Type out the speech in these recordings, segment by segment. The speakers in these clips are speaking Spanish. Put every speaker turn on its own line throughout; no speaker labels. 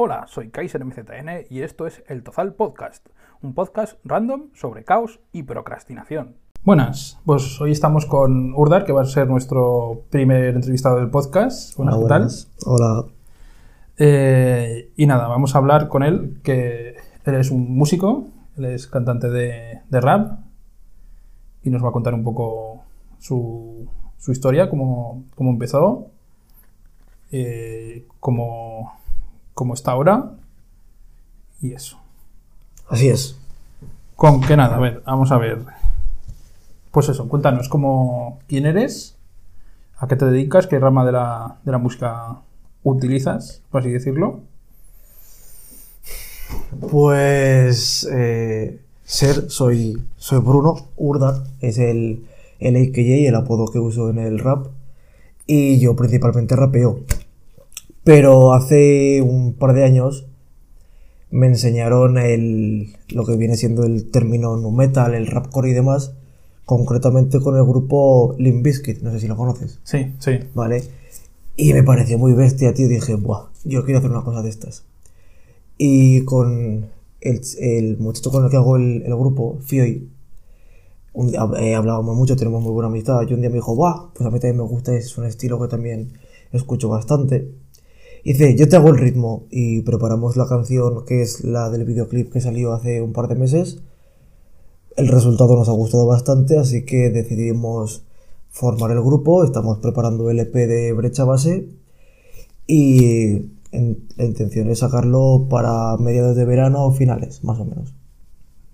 Hola, soy Kaiser MZN y esto es El Tozal Podcast, un podcast random sobre caos y procrastinación. Buenas, pues hoy estamos con Urdar, que va a ser nuestro primer entrevistado del podcast. Buenas,
Hola,
¿qué tal?
buenas. Hola.
Eh, y nada, vamos a hablar con él, que él es un músico, él es cantante de, de rap y nos va a contar un poco su, su historia, cómo, cómo empezó, eh, cómo, cómo está ahora y eso.
Así es.
Con que nada, a ver, vamos a ver. Pues eso, cuéntanos cómo, quién eres, a qué te dedicas, qué rama de la, de la música utilizas, por así decirlo.
Pues eh, ser, soy, soy Bruno Urdar, es el, el AKJ, el apodo que uso en el rap. Y yo principalmente rapeo. Pero hace un par de años me enseñaron el, lo que viene siendo el término nu metal, el rapcore y demás, concretamente con el grupo Limp Bizkit, no sé si lo conoces.
Sí, sí.
¿vale? Y me pareció muy bestia, tío. Dije, buah, yo quiero hacer una cosa de estas. Y con el, el muchacho con el que hago el, el grupo, un día, eh, hablábamos mucho, tenemos muy buena amistad. Y un día me dijo, buah, pues a mí también me gusta, es un estilo que también escucho bastante. Y dice, yo te hago el ritmo y preparamos la canción que es la del videoclip que salió hace un par de meses. El resultado nos ha gustado bastante, así que decidimos formar el grupo, estamos preparando el EP de Brecha Base y la intención es sacarlo para mediados de verano o finales, más o menos.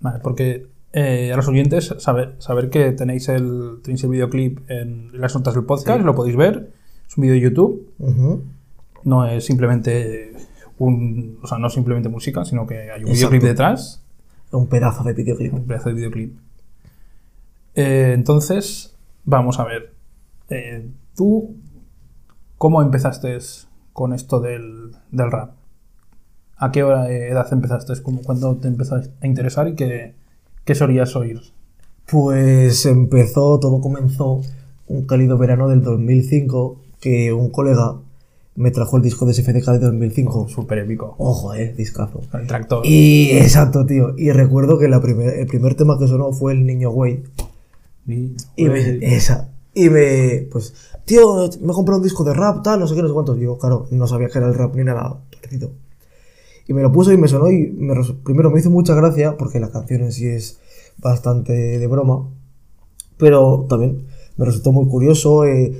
Vale, porque eh, a los oyentes saber, saber que tenéis el, tenéis el videoclip en las notas del podcast, lo podéis ver. Es un vídeo de YouTube,
Ujú.
No es simplemente un, o sea, no es simplemente música, sino que hay un
Exacto.
videoclip detrás.
Un pedazo de videoclip.
un pedazo de videoclip. Eh, entonces, vamos a ver. Eh, ¿Tú cómo empezaste con esto del, del rap? ¿A qué hora- edad empezaste? ¿Cómo- ¿Cuándo te empezaste a interesar y qué, qué solías oír?
Pues empezó, todo comenzó un cálido verano del 2005 que un colega me trajo el disco de SFDK de 2005.
Súper épico.
Ojo, eh, discazo.
El tractor.
Y exacto, tío. Y recuerdo que la primer- el primer tema que sonó fue El Niño Güey.
Y-
me, esa. Y me, pues, tío, me he comprado un disco de rap, tal, no sé qué, no sé cuántos. Yo, claro, no sabía que era el rap ni nada parecido. Y me lo puso y me sonó y me primero me hizo mucha gracia, porque la canción en sí es bastante de broma, pero también me resultó muy curioso, eh,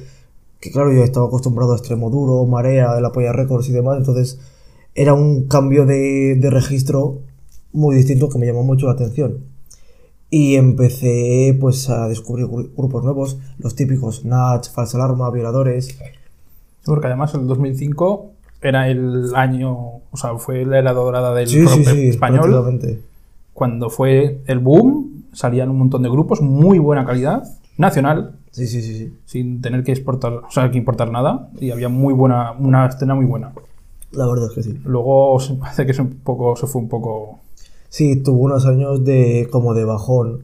que claro, yo estaba acostumbrado a Extremo Duro, Marea, el Apoya Records y demás, entonces era un cambio de, de registro muy distinto que me llamó mucho la atención. Y empecé pues a descubrir gru- grupos nuevos, los típicos Natch, Falsa Alarma, Violadores.
Porque además el 2005 era el año, o sea, fue la era dorada del
Sí, sí, sí,
español. Cuando fue el boom, salían un montón de grupos, muy buena calidad, nacional,
Sí, sí, sí, sí.
sin tener que exportar, o sea, que importar nada, y había muy buena, una escena muy buena.
La verdad es que sí.
Luego se parece que un poco, se fue un poco...
Sí, tuvo unos años de como de bajón.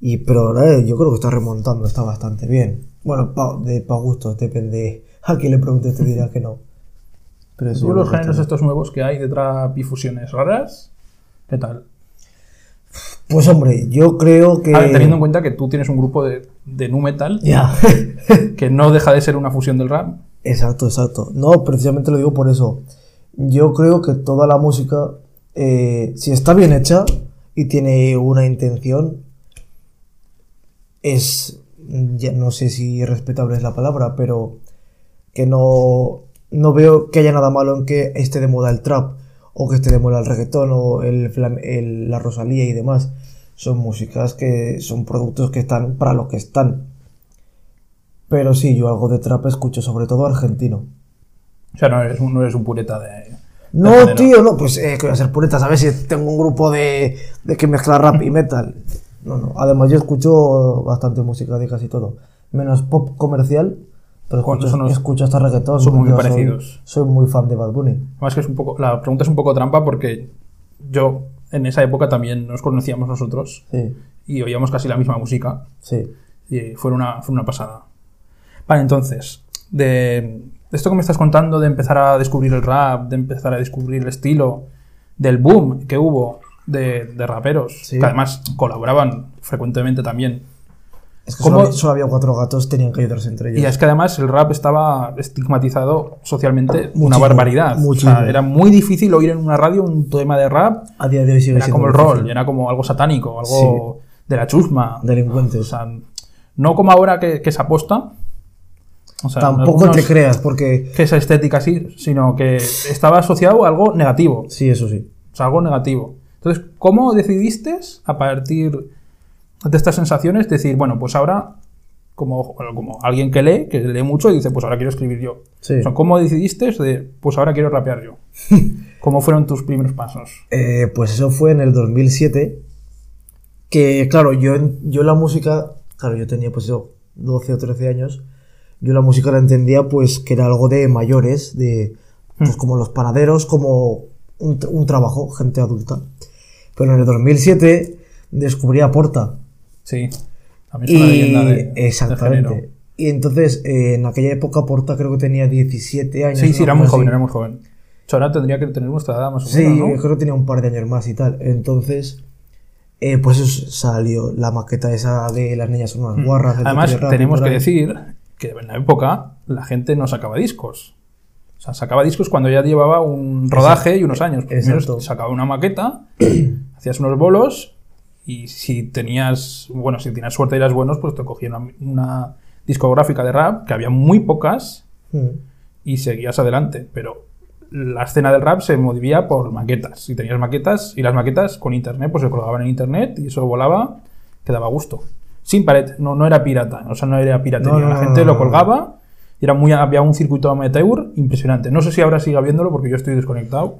Y pero ahora eh, yo creo que está remontando, está bastante bien. Bueno, pa, de pa gustos, depende. A quien le preguntes te dirá que no. Pero sí,
¿Tú
yo
los géneros estos nuevos que hay de trap y fusiones raras? ¿Qué tal?
Pues hombre, yo creo que.
A ver, teniendo en cuenta que tú tienes un grupo de, de nu metal
Ya.
que no deja de ser una fusión del rap.
Exacto, exacto. No, precisamente lo digo por eso. Yo creo que toda la música, eh, si está bien hecha y tiene una intención, es, ya no sé si respetable es la palabra, pero que no, no veo que haya nada malo en que esté de moda el trap o que esté de moda el reggaetón o el, el- la Rosalía y demás. Son músicas que son productos que están para lo que están. Pero sí, yo algo de trap escucho, sobre todo argentino.
O sea, no eres un, no eres un pureta de...
No, tío, no, pues eh, que voy a ser pureta, ¿sabes? Si tengo un grupo de, de que mezcla rap y metal. No, no. Además, yo escucho bastante música de casi todo. Menos pop comercial, pero
¿Cuáles
escucho,
son los-
escucho hasta reggaetón.
son muy
soy-
parecidos?
Soy, muy fan de Bad Bunny.
Además que es un poco... La pregunta es un poco trampa porque yo en esa época también nos conocíamos nosotros
Sí,
y oíamos casi la misma música
sí.
y fue una, fue una pasada. Vale, entonces, de, esto que me estás contando de empezar a descubrir el rap, de empezar a descubrir el estilo, del boom que hubo de, de raperos,
Sí.
que además colaboraban frecuentemente también.
Es que
¿Cómo-
solo, había- solo había cuatro gatos, tenían que ayudarse entre ellos.
Y es que además el rap estaba estigmatizado socialmente una barbaridad. O sea, era muy difícil oír en una radio un tema de rap.
A día de hoy sigue
Era
siendo
como el rol, era como algo satánico, algo de la chusma.
Delincuentes.
O sea, no como ahora que, que se aposta. O sea,
Tampoco te creas, porque...
que esa estética así, sino que estaba asociado a algo negativo.
Sí, eso sí.
O sea, algo negativo. Entonces, ¿cómo decidiste a partir de estas sensaciones decir, bueno, pues ahora, como, bueno, como alguien que lee, que lee mucho, y dice, pues ahora quiero escribir yo?
Sí.
O sea, ¿Cómo decidiste de, pues ahora quiero rapear yo? ¿Cómo fueron tus primeros pasos?
Eh, pues eso fue en el 2007. Que, claro, yo, yo la música, claro, yo tenía pues eso, 12 o 13 años. Yo la música la entendía pues que era algo de mayores, de pues como los panaderos, como un, un trabajo, gente adulta. Pero en el 2007 descubrí a Porta.
Sí. También es una
Y
leyenda de,
exactamente. y entonces, eh, en aquella época Porta creo que tenía 17 años.
Sí, sí, era muy joven, era muy joven. Ahora tendría que tener nuestra edad más o
Sí,
menos, ¿no?
creo que tenía un par de años más y tal. Entonces, eh, pues eso salió la maqueta esa de las niñas son unas guarras.
Mm. Además,
rap y
tenemos que decir que en la época la gente no sacaba discos. O sea, sacaba discos cuando ya llevaba un rodaje y unos años. Primero
Exacto.
sacaba una maqueta, hacías unos bolos y si tenías, bueno, si tenías suerte y eras buenos, pues te cogían una, una discográfica de rap, que había muy pocas,
Mm.
y seguías adelante. Pero la escena del rap se movía por maquetas. Y tenías maquetas, y las maquetas con internet, pues se colgaban en internet y eso volaba, que daba gusto. Sin pared, no, no era pirata, o sea, no era piratería.
No,
la gente lo colgaba y era muy, había un circuito amateur impresionante. No sé si ahora sigue habiéndolo porque yo estoy desconectado.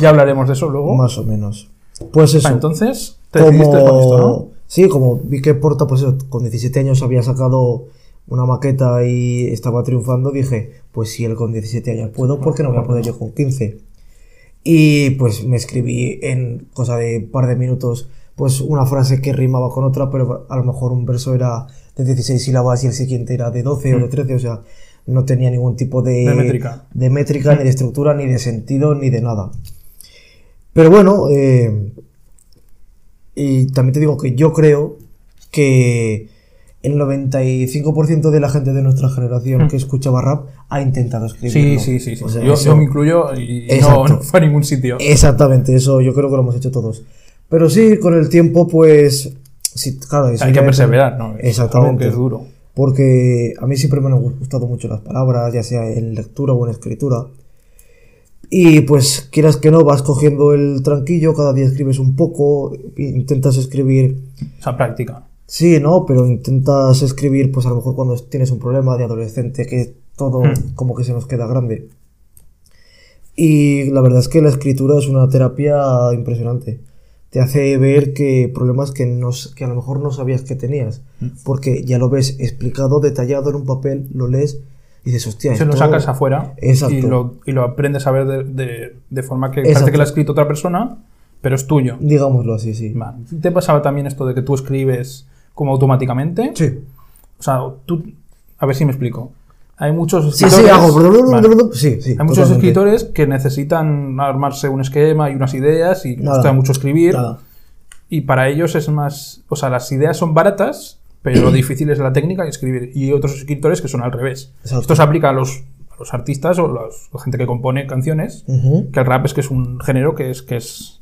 Ya hablaremos de eso luego.
Más o menos. Pues eso.
Ah, entonces, te decidiste con esto, ¿no?
Sí, como vi que Porta, pues eso, con 17 años había sacado una maqueta y estaba triunfando, dije, pues si él con 17 años puedo, ¿por qué no voy a poder yo con 15? Y pues me escribí en cosa de un par de minutos, pues una frase que rimaba con otra, pero a lo mejor un verso era de 16 sílabas y el siguiente era de 12 o de 13, o sea, no tenía ningún tipo de,
Mm. De métrica.
de métrica, ni de estructura, ni de sentido, ni de nada. Pero bueno, eh, y también te digo que yo creo que el 95% de la gente de nuestra generación que escuchaba rap ha intentado escribirlo.
Sí, sí, sí. sí.
O sea,
yo,
eso-
yo me incluyo y no, fue a ningún sitio.
Exactamente, eso yo creo que lo hemos hecho todos. Pero sí, con el tiempo, pues. Sí, claro, eso
Hay que perseverar, ¿no?
Exactamente.
es duro.
Porque a mí siempre me han gustado mucho las palabras, ya sea en lectura o en escritura. Y pues, quieras que no, vas cogiendo el tranquillo, cada día escribes un poco, intentas escribir
Esa práctica.
Sí, no, pero intentas escribir, pues a lo mejor cuando tienes un problema de adolescente, que todo
Hmm.
como que se nos queda grande. Y la verdad es que la escritura es una terapia impresionante. Te hace ver que problemas que, no, que a lo mejor no sabías que tenías,
Hmm.
porque ya lo ves explicado, detallado en un papel, lo lees y dices, hostia,
Se lo sacas afuera
Exacto.
y lo, y lo aprendes a ver de, de- de forma que
Exacto.
parece que lo ha escrito otra persona, pero es tuyo.
Digámoslo así, sí.
¿Te pasaba también esto de que tú escribes como automáticamente?
Sí.
O sea, tú... A ver si me explico. Hay muchos
Sí,
escritores...
sí, hago.
Vale.
Sí, sí.
Hay muchos
totalmente.
escritores que necesitan armarse un esquema y unas ideas y les gusta mucho escribir.
Nada.
Y para ellos es más. O sea, las ideas son baratas, pero lo difícil es la técnica y escribir. Y otros escritores que son al revés.
Exacto.
Esto se aplica a los, a los artistas o los- la gente que compone canciones. Que el rap es que es un género que es. que es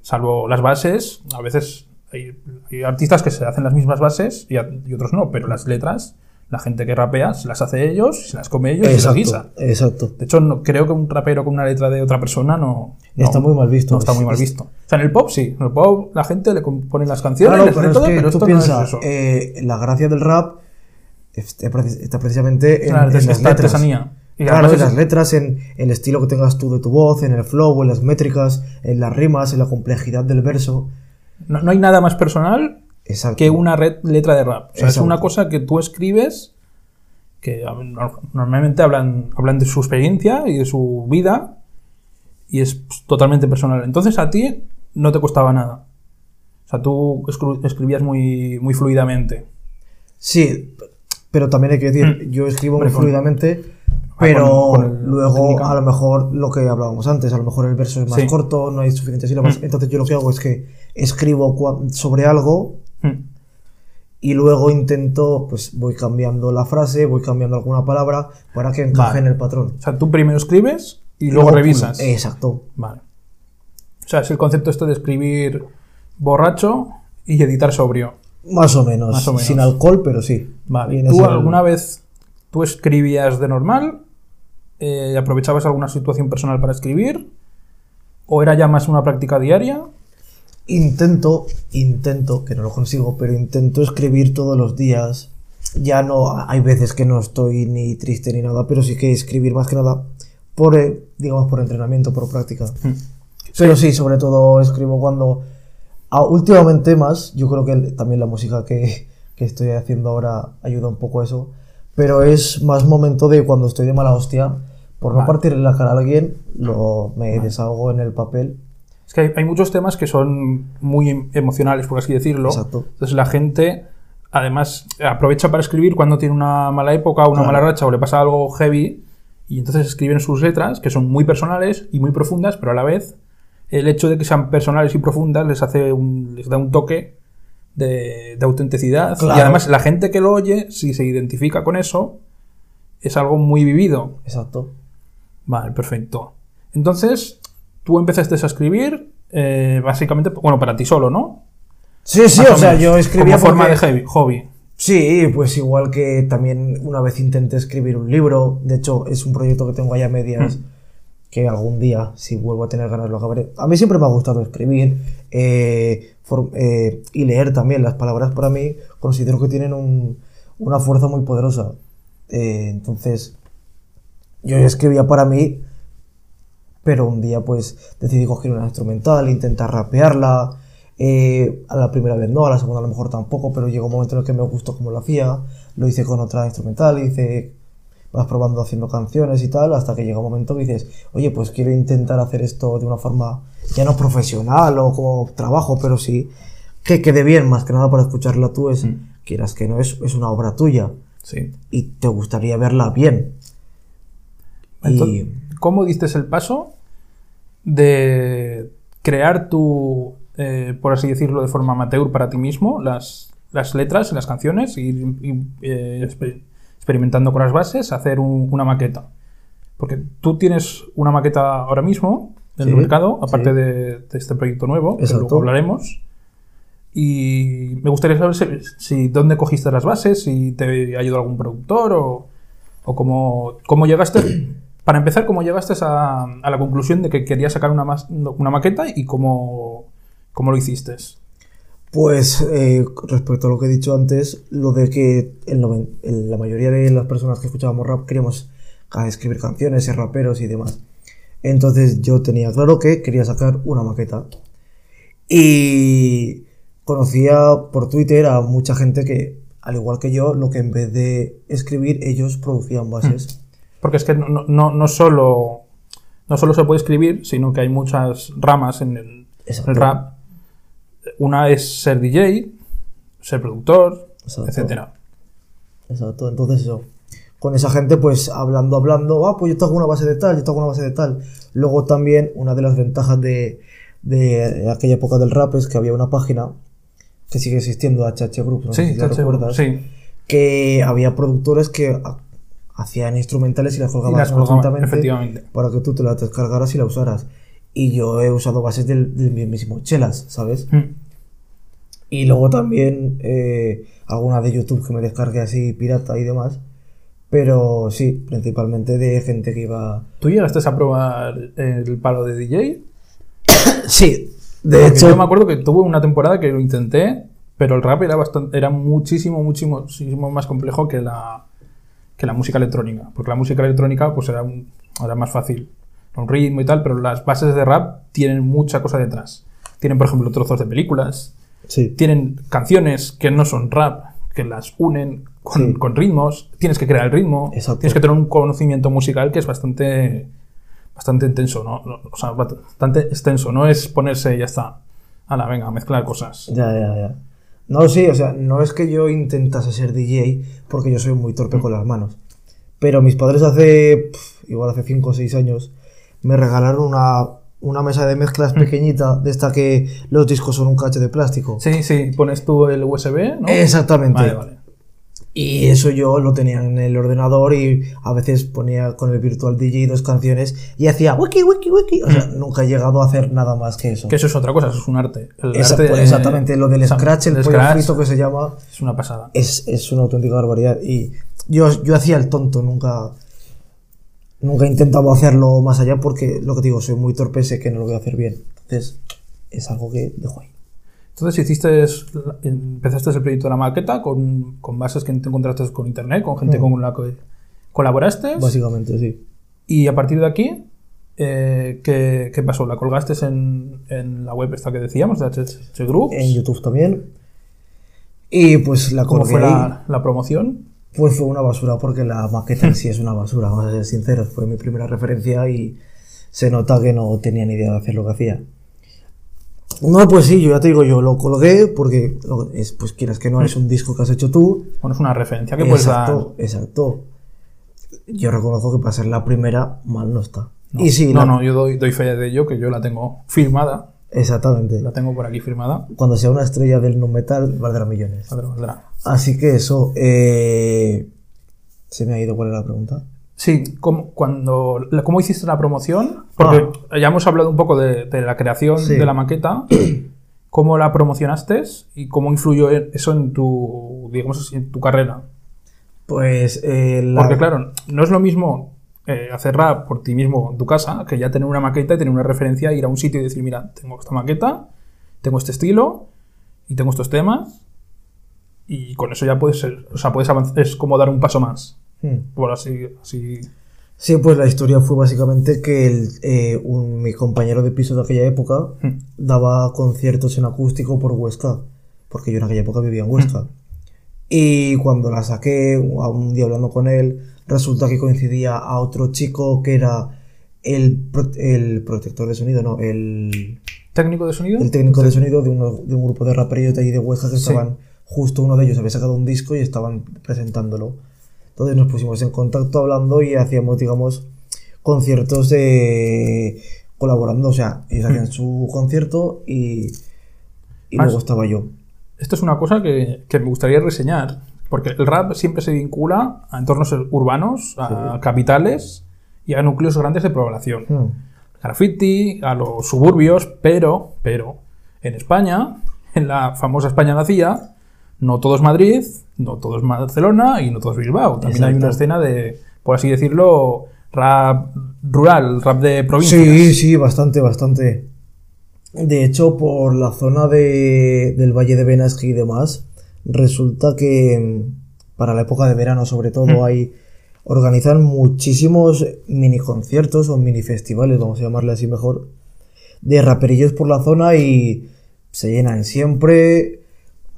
Salvo las bases, a veces hay, hay artistas que se hacen las mismas bases y, a- y otros no, pero las letras, la gente que rapea se las hace ellos, se las come ellos y se las guisa.
Exacto, exacto.
De hecho, no, creo que un rapero con una letra de otra persona no, no-
Está muy mal visto.
No está muy mal visto. O sea, en el pop sí. En el pop la gente le compone las canciones,
Claro,
les
pero
hace
es
todo,
que
pero
tú
esto
piensas,
no es eso.
eh, la gracia del rap está, preci- está precisamente en,
Claro,
en las
esta
letras.
artesanía. Y
claro, en las letras, en el estilo que tengas tú de tu voz, en el flow, en las métricas, en las rimas, en la complejidad del verso.
no, no hay nada más personal
Exacto.
que una red- letra de rap. O sea, es una cosa que tú escribes que normalmente hablan, hablan de su experiencia y de su vida y es totalmente personal. Entonces a ti no te costaba nada. O sea, tú escribías muy, muy fluidamente.
Sí, pero también hay que decir,
Mm.
yo escribo
Hombre,
muy
con-
fluidamente, Pero
con- con el-
luego, a lo mejor, lo que hablábamos antes, a lo mejor el verso es más
Sí.
corto, no hay suficientes sílabas.
Mm.
Entonces yo lo que hago es que escribo sobre algo. Y luego intento, pues voy cambiando la frase, voy cambiando alguna palabra para que encaje
Vale.
en el patrón.
O sea, tú primero escribes y luego, revisas.
Exacto.
Vale. O sea, es el concepto esto de escribir borracho y editar sobrio.
Más o menos.
Más o menos.
Sin alcohol, pero sí.
Vale. ¿Tú alguna vez tú escribías de normal? Eh, ¿Aprovechabas alguna situación personal para escribir? ¿O era ya más una práctica diaria?
Intento, intento, que no lo consigo, pero intento escribir todos los días. Ya no, hay veces que no estoy ni triste ni nada, pero sí que escribir más que nada por, eh, digamos, por entrenamiento, por práctica.
Hmm.
Pero sí, sobre todo escribo cuando... ah, últimamente más, yo creo que también la música que, que estoy haciendo ahora ayuda un poco a eso, pero es más momento de cuando estoy de mala hostia, por no
Vale.
partirle la cara a alguien, lo, me desahogo en el papel.
Es que hay, hay muchos temas que son muy em- emocionales, por así decirlo.
Exacto.
Entonces la gente, además, aprovecha para escribir cuando tiene una mala época, una
Claro.
mala racha o le pasa algo heavy. Y entonces escriben sus letras, que son muy personales y muy profundas, pero a la vez el hecho de que sean personales y profundas les hace un, les da un toque de, de autenticidad.
Claro.
Y además la gente que lo oye, si se identifica con eso, es algo muy vivido.
Exacto.
Vale, perfecto. Entonces, tú empezaste a escribir, eh, básicamente, bueno, para ti solo, ¿no?
Sí, sí,
Más
o sea,
menos,
yo escribía
como forma
porque-
de hobby.
Sí, pues igual que también una vez intenté escribir un libro, de hecho es un proyecto que tengo allá a medias, que algún día, si vuelvo a tener ganas, lo acabaré. A mí siempre me ha gustado escribir eh, for- eh, y leer también. Las palabras para mí considero que tienen un- una fuerza muy poderosa. Entonces, yo escribía para mí, pero un día pues decidí coger una instrumental, intentar rapearla. eh, a la primera vez no, a la segunda a lo mejor tampoco, pero llegó un momento en el que me gustó cómo lo hacía. Lo hice con otra instrumental, hice, vas probando haciendo canciones y tal, hasta que llega un momento que dices, oye, pues quiero intentar hacer esto de una forma ya no profesional o como trabajo, pero sí que quede bien, más que nada para escucharla tú, es, quieras que no, es, es una obra tuya
Sí.
y te gustaría verla bien.
Entonces,
Y-
¿Cómo diste el paso de crear tu, eh, por así decirlo, de forma amateur para ti mismo, las, las letras y las canciones, y, y, eh, exper- experimentando con las bases, hacer un- una maqueta? Porque tú tienes una maqueta ahora mismo en
Sí,
el mercado, aparte
sí.
de, de este proyecto nuevo, que luego hablaremos. Y me gustaría saber si, si dónde cogiste las bases, si te ayudó algún productor o, o cómo, cómo llegaste. Para empezar, cómo llegaste a, a la conclusión de que querías sacar una, una maqueta y cómo, cómo lo hiciste.
Pues eh, respecto a lo que he dicho antes, lo de que el noven- el- la mayoría de las personas que escuchábamos rap queríamos ah, escribir canciones, ser raperos y demás. Entonces yo tenía claro que quería sacar una maqueta. Y conocía por Twitter a mucha gente que, al igual que yo, lo que en vez de escribir, ellos producían bases.
Porque es que no, no, no solo, no solo se puede escribir, sino que hay muchas ramas en el, rap. Una es ser DJ, ser productor,
Exacto.
etcétera.
Exacto, entonces eso. Con esa gente, pues hablando, hablando, ah, pues yo te hago una base de tal, yo te hago una base de tal. Luego también, una de las ventajas de, de aquella época del rap es que había una página que sigue existiendo, HH Group, no sé
Sí,
si la
chacho,
recuerdas,
sí.
que había productores que hacían instrumentales y las gratuitamente
efectivamente.
para que tú te las descargaras y la usaras. Y yo he usado bases del, del mismísimo Chelas, ¿sabes?
Mm.
Y luego también eh, alguna de YouTube que me descargué así pirata y demás. Pero sí, principalmente de gente que iba...
¿Tú llegaste a probar el palo de DJ?
Sí, de
Porque
hecho...
yo me acuerdo que tuve una temporada que lo intenté, pero el rap era bastante, era muchísimo, muchísimo, muchísimo más complejo que la, que la música electrónica. Porque la música electrónica pues era, un- era más fácil, un ritmo y tal, pero las bases de rap tienen mucha cosa detrás. Tienen, por ejemplo, trozos de películas,
Sí,
tienen canciones que no son rap, que las unen con,
Sí.
con ritmos, tienes que crear el ritmo,
Exacto.
tienes que tener un conocimiento musical que es bastante bastante intenso, ¿no? O sea, bastante extenso, no es ponerse y ya está. Hala, venga, mezclar cosas.
ya, ya, ya. No, sí, o sea, no es que yo intentase ser DJ porque yo soy muy torpe con las manos. Pero mis padres hace, igual hace 5 o 6 años, me regalaron una, una mesa de mezclas
Mm.
pequeñita, de esta que los discos son un cacho de plástico.
Sí, sí, pones tú el USB, ¿no?
Exactamente.
Vale, vale.
Y eso yo lo tenía en el ordenador y a veces ponía con el Virtual DJ dos canciones y hacía wiki, wiki, wiki. O sea, nunca he llegado a hacer nada más que eso.
Mm. Que eso es otra cosa, eso es un arte. El
Esa-
arte
pues, exactamente, lo del scratch, el pollo
scratch
frito que se llama,
Es una pasada.
es, es una auténtica barbaridad. Y yo, yo hacía el tonto, nunca, nunca he intentado hacerlo más allá porque, lo que digo, soy muy torpe, sé que no lo voy a hacer bien. Entonces, es algo que dejo ahí.
Entonces hiciste, empezaste el proyecto de la maqueta con, con bases que te encontraste con internet, con gente con la que colaboraste.
Básicamente, sí.
Y a partir de aquí, eh, ¿qué, qué pasó? ¿La colgaste en, en la web esta que decíamos, de HH Groups?
En YouTube también. Y pues la
¿Cómo fue la promoción?
Pues fue una basura, porque la maqueta en sí es una basura, vamos a ser sinceros. Fue mi primera referencia y se nota que no tenía ni idea de hacer lo que hacía. No, pues sí, yo ya te digo, yo lo colgué porque lo- es, pues quieras que no, es un disco que has hecho tú.
Bueno, es una referencia que puedes dar.
Exacto, exacto. Yo reconozco que para ser la primera, mal no está.
No,
y sí,
no,
la-
no, yo doy, doy fe de ello, que yo la tengo firmada.
exactamente.
La tengo por aquí firmada.
Cuando sea una estrella del nu metal, valdrá millones.
Valdrá, valdrá.
Así que eso, eh, se me ha ido cuál era la pregunta.
Sí, ¿cómo, cuando, ¿cómo hiciste la promoción? Porque ya hemos hablado un poco de, de la creación
Ah. Sí.
de la maqueta. ¿Cómo la promocionaste y cómo influyó eso en tu, digamos en tu carrera?
Pues eh, la-
Porque claro, no es lo mismo eh, hacer rap por ti mismo en tu casa que ya tener una maqueta y tener una referencia, ir a un sitio y decir, mira, tengo esta maqueta, tengo este estilo y tengo estos temas y con eso ya puedes ser, o sea, puedes avanzar, es como dar un paso más,
Hmm.
por así, así
Sí, pues la historia fue básicamente que el, eh, un- mi compañero de piso de aquella época
Hmm.
daba conciertos en acústico por Huesca, porque yo en aquella época vivía en Huesca. Y cuando la saqué, un día hablando con él, resulta que coincidía a otro chico que era el, pro- el protector de sonido, no, el,
técnico de sonido.
el técnico de sonido de, uno- de un grupo de raperillos de ahí de Huesca que
Sí.
estaban, justo uno de ellos había sacado un disco y estaban presentándolo. Entonces nos pusimos en contacto hablando y hacíamos, digamos, conciertos de colaborando, o sea, ellos hacían su concierto y, y
Más-
luego estaba yo.
Esto es una cosa que, que me gustaría reseñar, porque el rap siempre se vincula a entornos urbanos, a capitales y a núcleos grandes de población.
Hmm.
graffiti, a los suburbios, pero, pero, en España, en la famosa España vacía, no todo es Madrid, no todo es Barcelona y no todo es Bilbao. También hay una escena de, por así decirlo, rap rural, rap de provincias.
Sí, sí, bastante, bastante. De hecho, por la zona de, del Valle de Benasque y demás, resulta que mm, para la época de verano, sobre todo, hay organizan muchísimos mini conciertos o mini festivales, vamos a llamarle así mejor, de raperillos por la zona y se llenan siempre.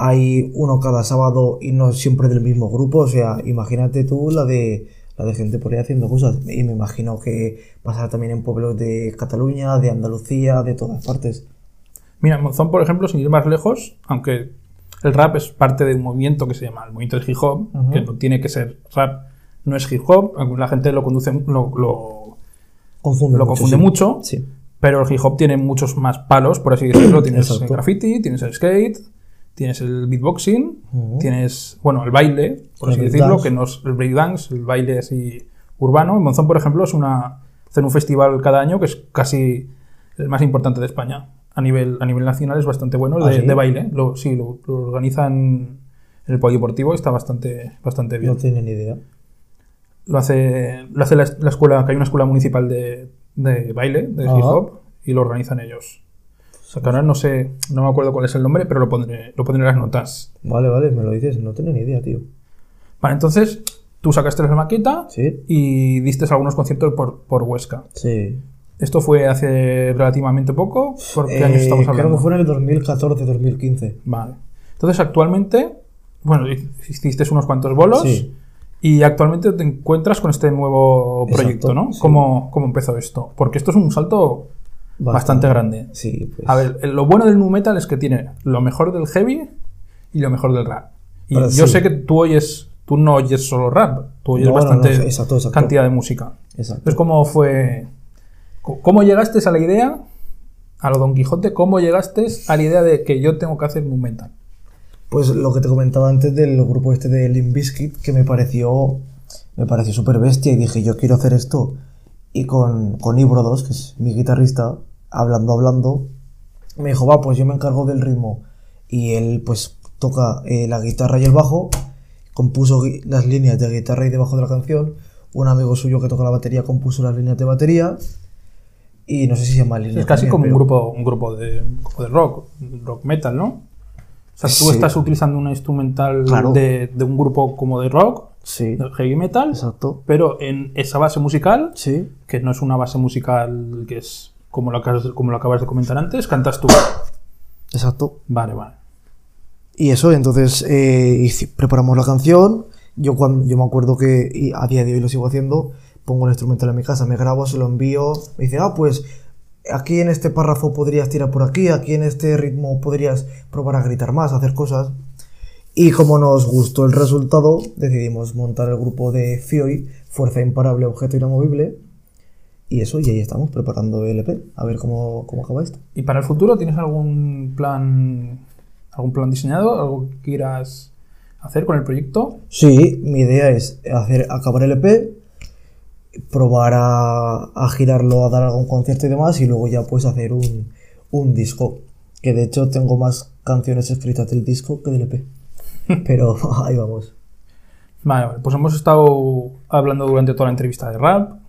Hay uno cada sábado y no siempre del mismo grupo, o sea, imagínate tú la de la de gente por ahí haciendo cosas. Y me imagino que pasará también en pueblos de Cataluña, de Andalucía, de todas partes.
Mira, en Monzón, por ejemplo, sin ir más lejos, aunque el rap es parte de un movimiento que se llama el movimiento del hip hop,
Ujú.
que no tiene que ser rap, no es hip hop, la gente lo conduce, lo, lo-
Confunde
lo
mucho,
confunde
sí.
mucho,
Sí.
pero el hip hop tiene muchos más palos, por así decirlo. Tienes el graffiti, tienes el skate, tienes el beatboxing, tienes, bueno, el baile, por
El
así decirlo, que no es el breakdance, el baile así urbano. En Monzón, por ejemplo, es una, hacen un festival cada año que es casi el más importante de España. A nivel, a nivel nacional es bastante bueno, el
¿Ah,
de,
sí?
de baile. Lo, sí, lo, lo organizan en el polideportivo y está bastante, bastante bien.
No ni idea.
Lo hace, lo hace la, la escuela, que hay una escuela municipal de, de baile, de hip hop, y lo organizan ellos. O sea, que ahora no sé, no me acuerdo cuál es el nombre, pero lo pondré, lo pondré en las notas.
Vale, vale, me lo dices, no tenía ni idea, tío.
Vale, entonces tú sacaste la maqueta
Sí.
y diste algunos conciertos por, por Huesca.
Sí.
¿Esto fue hace relativamente poco? ¿Por qué
Eh,
años estamos hablando?
Creo que fue en el 2014-2015.
Vale. Entonces actualmente, bueno, hiciste unos cuantos bolos
Sí.
y actualmente te encuentras con este nuevo
Exacto,
proyecto, ¿no?
sí.
¿Cómo, ¿Cómo empezó esto? Porque esto es un salto bastante, grande.
Sí, pues.
A ver, lo bueno del nu metal es que tiene lo mejor del heavy y lo mejor del rap. Y yo
sí.
sé que tú oyes, tú no oyes solo rap, tú oyes
No, no, no,
bastante
exacto, exacto.
cantidad de música.
Exacto.
Entonces, ¿cómo fue? ¿Cómo llegaste a la idea, a lo Don Quijote, cómo llegaste a la idea de que yo tengo que hacer un metal?
Pues lo que te comentaba antes del grupo este de Limp Bizkit, que me pareció me pareció súper bestia y dije, yo quiero hacer esto. Y con, con Ibro 2, que es mi guitarrista, hablando, hablando, me dijo, va, pues yo me encargo del ritmo. Y él, pues, toca eh, la guitarra y el bajo, compuso las líneas de guitarra y de bajo de la canción. Un amigo suyo que toca la batería compuso las líneas de batería. Y no sé si se llama líneas.
Es casi
también,
como un grupo, un grupo de, de rock, rock metal, ¿no? O sea, tú
Sí.
estás utilizando una instrumental
Claro.
de, de un grupo como de rock,
Sí,
de heavy metal,
exacto.
pero en esa base musical,
Sí,
que no es una base musical que es como lo acabas, como lo acabas de comentar antes, cantas tú.
exacto.
Vale, vale.
Y eso, entonces eh, preparamos la canción. Yo, cuando, yo me acuerdo que y a día de hoy lo sigo haciendo. Pongo el instrumental en mi casa, me grabo, se lo envío. Me dice, ah, pues aquí en este párrafo podrías tirar por aquí, aquí en este ritmo podrías probar a gritar más, hacer cosas. Y como nos gustó el resultado, decidimos montar el grupo de FIOI, Fuerza Imparable Objeto Inamovible. Y eso, y ahí estamos preparando el EP, a ver cómo, cómo acaba esto.
¿Y para el futuro tienes algún plan, algún plan diseñado, algo que quieras hacer con el proyecto?
Sí, mi idea es hacer acabar el EP, probar a, a girarlo, a dar algún concierto y demás, y luego ya pues hacer un, un disco. Que de hecho tengo más canciones escritas del disco que del EP. Pero ahí vamos.
Vale, vale, pues hemos estado hablando durante toda la entrevista de rap.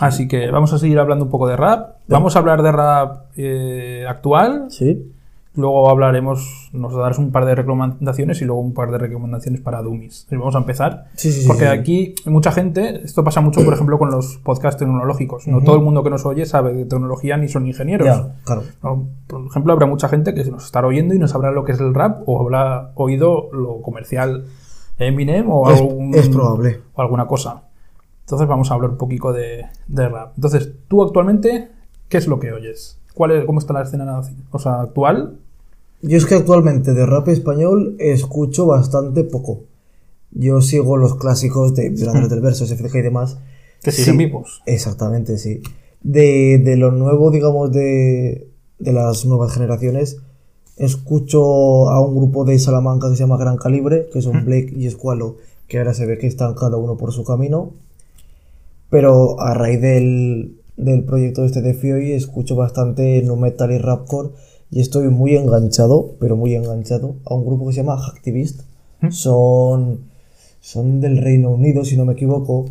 Así que vamos a seguir hablando un poco de rap. Vamos a hablar de rap eh, actual.
Sí.
Luego hablaremos, nos darás un par de recomendaciones y luego un par de recomendaciones para Dummies. Vamos a empezar.
Sí, sí, sí,
Porque
sí.
aquí mucha gente, esto pasa mucho, por ejemplo, con los podcasts tecnológicos. No todo el mundo que nos oye sabe de tecnología ni son ingenieros.
Ya, claro.
¿no? Por ejemplo, habrá mucha gente que nos estará oyendo y no sabrá lo que es el rap o habrá oído lo comercial Eminem o,
Es-
algún-
es probable.
o alguna cosa. Entonces vamos a hablar un poquito de, de rap. Entonces, tú actualmente, ¿qué es lo que oyes? ¿Cuál es, ¿Cómo está la escena o sea, actual?
Yo es que actualmente de rap español escucho bastante poco. Yo sigo los clásicos de Violadores del Verso, SFDG y demás.
Que siguen
Sí.
vivos.
Exactamente, sí. De, de lo nuevo, digamos, de, de las nuevas generaciones, escucho a un grupo de Salamanca que se llama Gran Calibre, que son Blake y Escualo, que ahora se ve que están cada uno por su camino. Pero a raíz del, del proyecto este de FIOI, escucho bastante nu metal y rapcore y estoy muy enganchado, pero muy enganchado, a un grupo que se llama Hacktivist. Son, son del Reino Unido, si no me equivoco,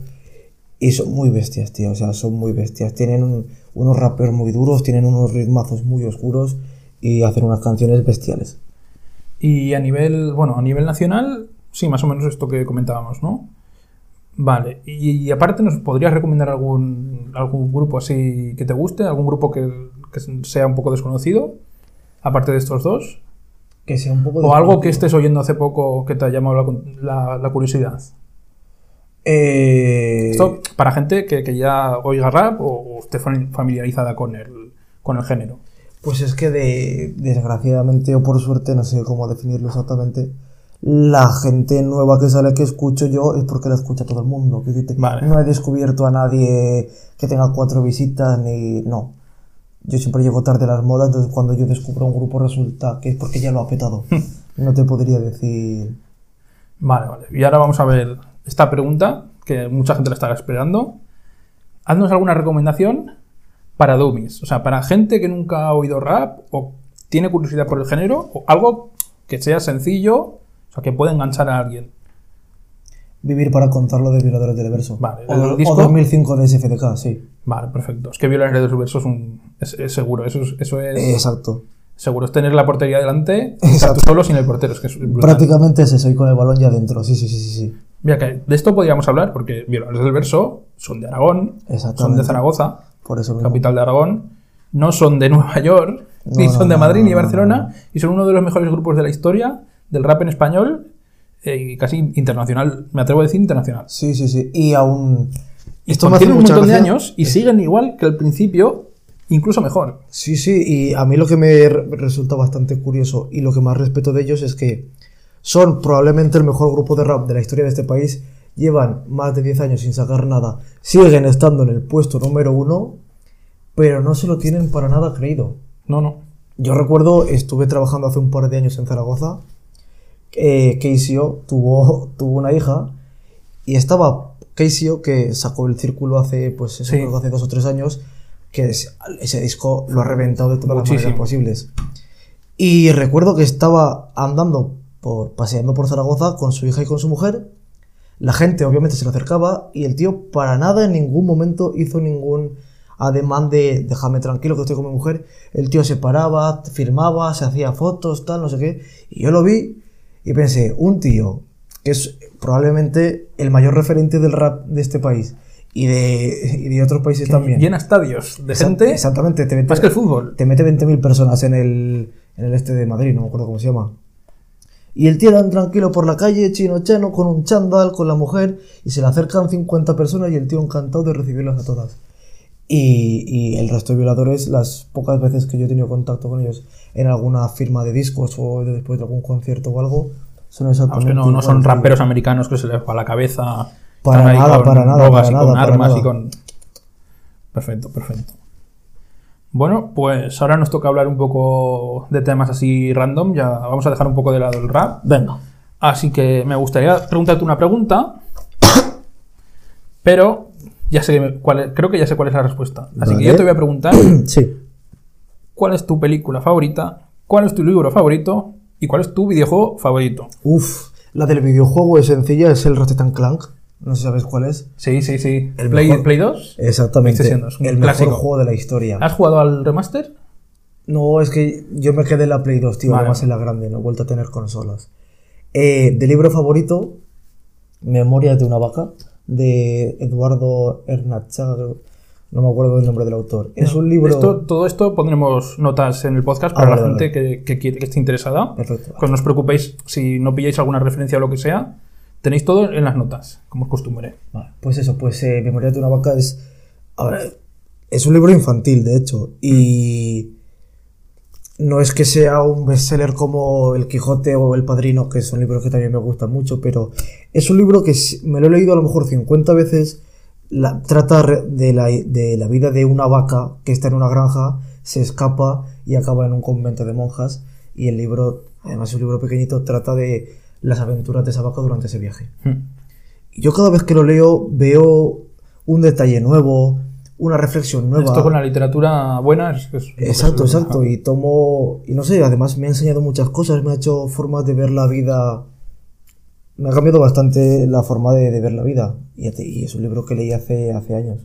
y son muy bestias, tío. O sea, son muy bestias. Tienen un- unos rappers muy duros, tienen unos ritmazos muy oscuros y hacen unas canciones bestiales.
Y a nivel, bueno, a nivel nacional, sí, más o menos esto que comentábamos, ¿no? Vale, y, y aparte nos podrías recomendar algún, algún grupo así que te guste, algún grupo que, que sea un poco desconocido, aparte de estos dos,
Que sea un poco
o algo que estés oyendo hace poco que te ha llamado la, la- la curiosidad.
Eh,
Esto para gente que, que ya oiga rap o, o esté fam- familiarizada con el, con el género.
Pues es que de, desgraciadamente o por suerte, no sé cómo definirlo exactamente, la gente nueva que sale que escucho yo es porque la escucha todo el mundo.
Vale.
No he descubierto a nadie que tenga cuatro visitas ni... No. Yo siempre llego tarde a las modas, entonces cuando yo descubro un grupo resulta que es porque ya lo ha petado. no te podría decir...
Vale, vale. Y ahora vamos a ver esta pregunta, que mucha gente la estará esperando. Haznos alguna recomendación para dummies, o sea, para gente que nunca ha oído rap o tiene curiosidad por el género, o algo que sea sencillo, sea, que pueda enganchar a alguien.
Vivir para contarlo de Violadores del Verso.
Vale,
o,
¿el
o
disco?
2005 de SFDK, sí.
Vale, perfecto. Es que violar de su verso es, un, es, es seguro, eso es, eso es
Exacto.
seguro. Es tener la portería delante, o tú solo sin el portero. Es que es.
Prácticamente es eso, y con el balón ya dentro. Sí, sí, sí, sí. sí.
Mira, que de esto podríamos hablar, porque violadores del verso son de Aragón, son de Zaragoza,
Por eso mismo.
capital de Aragón, no son de Nueva York, ni
No,
son de Madrid
no,
ni de Barcelona, y son uno de los mejores grupos de la historia del rap en español, eh, y casi internacional, me atrevo a decir internacional.
Sí, sí, sí. Y aún. Esto me hace
un montón de años y siguen igual que al principio, incluso mejor.
Sí, sí. Y a mí lo que me re- resulta bastante curioso y lo que más respeto de ellos es que Son probablemente el mejor grupo de rap de la historia de este país. Llevan más de 10 años sin sacar nada. Siguen estando en el puesto número uno, pero no se lo tienen para nada creído.
No, no.
Yo recuerdo, estuve trabajando hace un par de años en Zaragoza. Eh, tuvo, tuvo una hija y estaba que sacó el círculo hace, pues eso,
Sí.
hace dos o tres años, que es- ese disco lo ha reventado de todas las maneras posibles. Y recuerdo que estaba andando, por, paseando por Zaragoza con su hija y con su mujer. La gente obviamente se le acercaba y el tío para nada en ningún momento hizo ningún ademán de déjame tranquilo que estoy con mi mujer. El tío se paraba, firmaba, se hacía fotos, tal, no sé qué. Y yo lo vi y pensé, un tío que es probablemente el mayor referente del rap de este país y de, y de otros países también.
Llena estadios de
Exact-
gente.
Exactamente, te mete,
Más que el fútbol.
te mete 20.000 personas en el, en el este de Madrid, no me acuerdo cómo se llama. Y el tío tan tranquilo por la calle, chino chano, con un chándal, con la mujer, y se le acercan 50 personas y el tío encantado de recibirlas a todas. Y, y el resto de violadores, las pocas veces que yo he tenido contacto con ellos en alguna firma de discos o de- después de algún concierto o algo, son
Vamos,
exactamente
que no, no son raperos americanos que se les va la cabeza.
Para nada,
con
para nada,
drogas
para
y
nada,
con
para
armas
nada.
y con. Perfecto, perfecto. Bueno, pues ahora nos toca hablar un poco de temas así random. Ya vamos a dejar un poco de lado el rap.
Venga.
Así que me gustaría preguntarte una pregunta. Pero ya sé cuál creo que ya sé cuál es la respuesta. Así que yo te voy a preguntar
Sí.
cuál es tu película favorita, cuál es tu libro favorito y cuál es tu videojuego favorito.
Uf, la del videojuego es sencilla, es el Ratchet Clank. No sé si sabes cuál es.
Sí, sí, sí.
El
Play,
mejor-
Play 2.
Exactamente. El
clásico.
mejor juego de la historia.
¿Has jugado al remaster?
No, es que yo me quedé en la Play 2, tío,
Vale.
además en la grande, no he vuelto a tener consolas. Eh, de libro favorito, Memorias de una vaca, de Eduardo Hernachaga, creo. no me acuerdo del nombre del autor. Es un libro...
Esto, todo esto pondremos notas en el podcast
Ah,
para la gente que, que que esté interesada.
Perfecto.
Pues no os preocupéis si no pilláis alguna referencia o lo que sea. Tenéis todo en las notas, como es costumbre.
Vale, pues eso, pues eh, Memorias de una vaca es... a ver, es un libro infantil, de hecho, y no es que sea un bestseller como El Quijote o El Padrino, que son libros que también me gustan mucho, pero es un libro que me lo he leído a lo mejor 50 veces, la- trata de la, de la vida de una vaca que está en una granja, se escapa y acaba en un convento de monjas, y el libro, además es un libro pequeñito, trata de las aventuras de esa vaca durante ese viaje.
Hmm.
Yo cada vez que lo leo veo un detalle nuevo, una reflexión nueva.
Esto con la literatura buena es... es-
Exacto, exacto. Y tomo, y no sé, además me ha enseñado muchas cosas, me ha hecho formas de ver la vida. Me ha cambiado bastante la forma de, de ver la vida. Y, te- y es un libro que leí hace, hace años.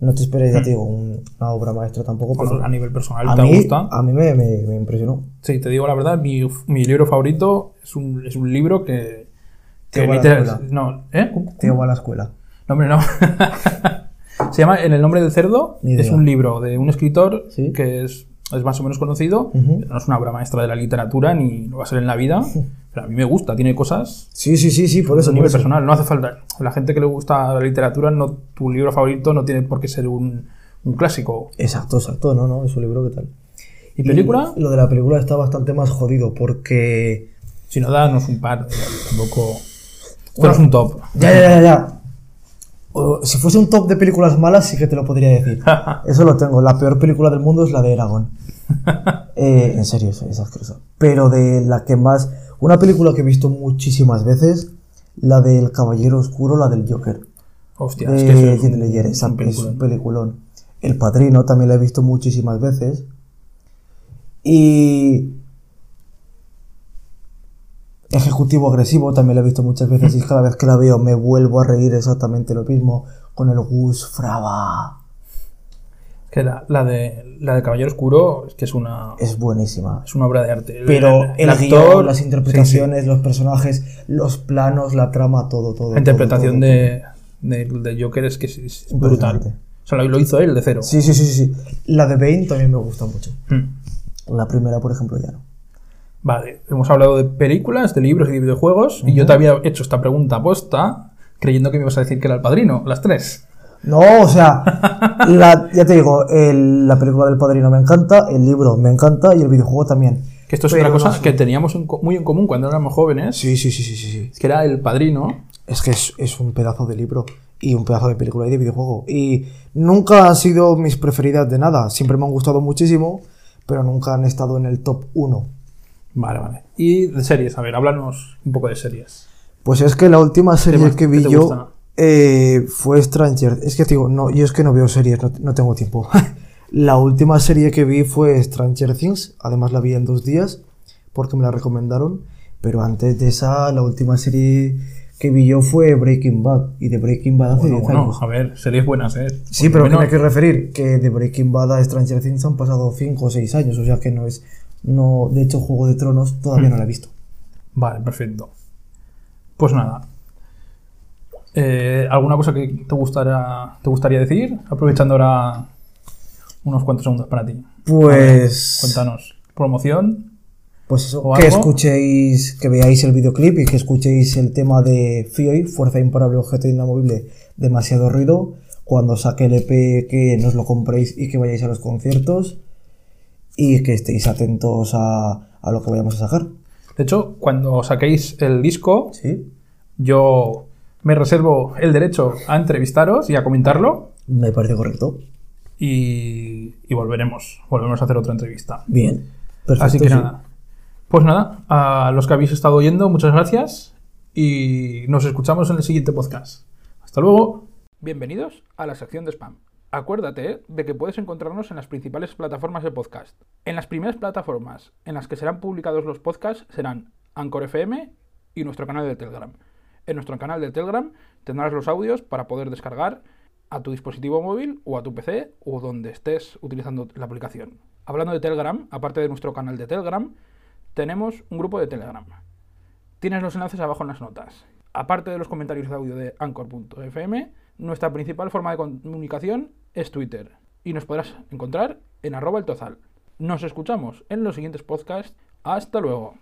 No te esperes, ya te digo, un- una obra maestra tampoco,
Bueno, a nivel personal
a
te
mí,
gusta.
a mí me, me- me impresionó.
Sí, te digo la verdad, mi, mi libro favorito es un, es un libro que...
Te
que
va a la escuela.
no, ¿eh?
Te a la escuela.
No, hombre, no. Se llama En el nombre del cerdo. Es un libro de un escritor
Sí.
que es, es más o menos conocido.
Ujú.
No es una obra maestra de la literatura ni lo va a ser en la vida. Pero a mí me gusta, tiene cosas
Sí, sí, sí, sí, por eso.
a
por
nivel
eso.
personal. No hace falta. La gente que le gusta la literatura, no, tu libro favorito no tiene por qué ser un, un clásico.
Exacto, exacto, no, no, es un libro que tal.
¿Y película?
Lo de la película está bastante más jodido porque.
Si no, danos un par. Tampoco. Esto no es un top.
Ya, ya, ya, ya. O, si fuese un top de películas malas, sí que te lo podría decir. Eso lo tengo. La peor película del mundo es la de Eragon. Eh, en serio, es, es asqueroso. Pero de la que más. Una película que he visto muchísimas veces, la del Caballero Oscuro, la del Joker.
Hostia, es
de
que eso es un-
Ledger,
es
esa-
un
es un peliculón. El Padrino también la he visto muchísimas veces. Y. Ejecutivo agresivo también la he visto muchas veces y cada vez que la veo me vuelvo a reír exactamente lo mismo con el Gus Fraba.
Que la, la de la de Caballero Oscuro es que es una,
Es buenísima.
es una obra de arte.
Pero el,
actor,
guion, las
sí, sí.
interpretaciones, los personajes, los planos, la trama, todo, todo.
La interpretación
todo, todo,
de, de, de Joker es que es, es brutal. O sea, lo, lo hizo él de cero.
Sí, sí, sí, sí, sí. La de Bane también me gusta mucho.
Mm.
La primera, por ejemplo, ya no.
Vale, hemos hablado de películas, de libros y de videojuegos. Y yo te había hecho esta pregunta aposta creyendo que me ibas a decir que era el padrino, las tres.
No, o sea, la- ya te digo, el- la película del padrino me encanta, el libro me encanta y el videojuego también.
Que esto es
Pero
otra cosa
no
que teníamos en muy en común cuando éramos jóvenes.
Sí, sí, sí, sí, sí. sí.
Es que era el padrino.
Es que es, es un pedazo de libro y un pedazo de película y de videojuego. Y nunca han sido mis preferidas de nada. Siempre me han gustado muchísimo, pero nunca han estado en el top 1.
Vale, vale. Y de series, a ver, háblanos un poco de series.
Pues es que la última serie
más-
que vi
te
yo eh, fue Stranger. Es que digo, no, yo es que no veo series, no, no tengo tiempo. la última serie que vi fue Stranger Things. Además la vi en dos días porque me la recomendaron. Pero antes de esa, la última serie que vi yo fue Breaking Bad. Y de Breaking Bad hace
Bueno,
10
bueno,
años.
a ver, series buenas, ¿eh?
Sí,
Por
pero
lo
me hay
menos-
que referir que de Breaking Bad a Stranger Things han pasado 5 o 6 años. O sea que no es. No, de hecho, Juego de Tronos todavía no la he visto.
Vale, perfecto. Pues nada. Eh, ¿Alguna cosa que te gustaría, te gustaría decir? Aprovechando ahora unos cuantos segundos para ti.
Pues.
Cuéntanos. ¿Promoción?
Pues eso,
¿O
que
algo?
escuchéis, que veáis el videoclip y que escuchéis el tema de FIOI, Fuerza Imparable Objeto Inamovible, demasiado ruido, cuando saque el EP que nos lo compréis y que vayáis a los conciertos y que estéis atentos a, a lo que vayamos a sacar.
De hecho, cuando saquéis el disco,
¿Sí?
yo me reservo el derecho a entrevistaros y a comentarlo.
Me parece correcto.
Y, y volveremos. Volveremos a hacer otra entrevista.
Bien. Perfecto.
Así que
sí.
nada. Pues nada, a los que habéis estado oyendo, muchas gracias y nos escuchamos en el siguiente podcast. Hasta luego. Bienvenidos a la sección de spam. Acuérdate de que puedes encontrarnos en las principales plataformas de podcast. En las primeras plataformas en las que serán publicados los podcasts serán Anchor FM y nuestro canal de Telegram. En nuestro canal de Telegram tendrás los audios para poder descargar a tu dispositivo móvil o a tu PC o donde estés utilizando la aplicación. Hablando de Telegram, aparte de nuestro canal de Telegram, tenemos un grupo de Telegram. Tienes los enlaces abajo en las notas. Aparte de los comentarios de audio de anchor.fm, nuestra principal forma de comunicación es Twitter y nos podrás encontrar en arroba el tozal. Nos escuchamos en los siguientes podcasts. Hasta luego.